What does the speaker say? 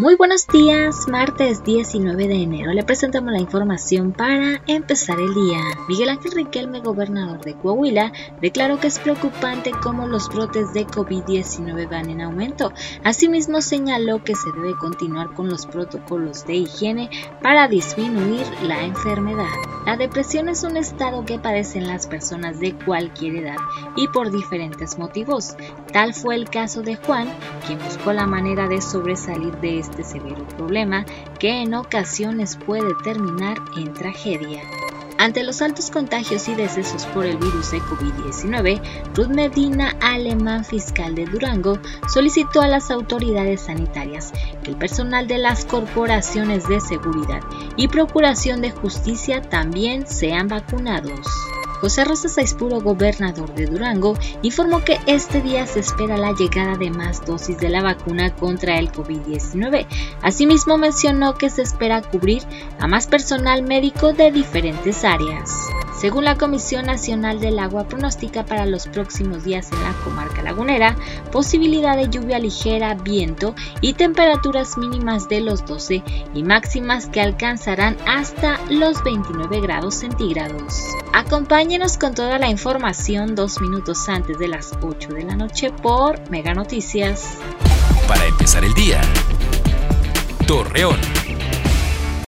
Muy buenos días, martes 19 de enero. Le presentamos la información para empezar el día. Miguel Ángel Riquelme, gobernador de Coahuila, declaró que es preocupante cómo los brotes de COVID-19 van en aumento. Asimismo, señaló que se debe continuar con los protocolos de higiene para disminuir la enfermedad. La depresión es un estado que padecen las personas de cualquier edad y por diferentes motivos. Tal fue el caso de Juan, quien buscó la manera de sobresalir de este este severo problema que en ocasiones puede terminar en tragedia. Ante los altos contagios y decesos por el virus de COVID-19, Ruth Medina, alemán fiscal de Durango, solicitó a las autoridades sanitarias que el personal de las corporaciones de seguridad y procuración de justicia también sean vacunados. José Rosa Saispuro, gobernador de Durango, informó que este día se espera la llegada de más dosis de la vacuna contra el COVID-19. Asimismo mencionó que se espera cubrir a más personal médico de diferentes áreas. Según la Comisión Nacional del Agua, pronostica para los próximos días en la comarca lagunera posibilidad de lluvia ligera, viento y temperaturas mínimas de los 12 y máximas que alcanzarán hasta los 29 grados centígrados. Acompáñenos con toda la información dos minutos antes de las 8 de la noche por Mega Noticias. Para empezar el día, Torreón.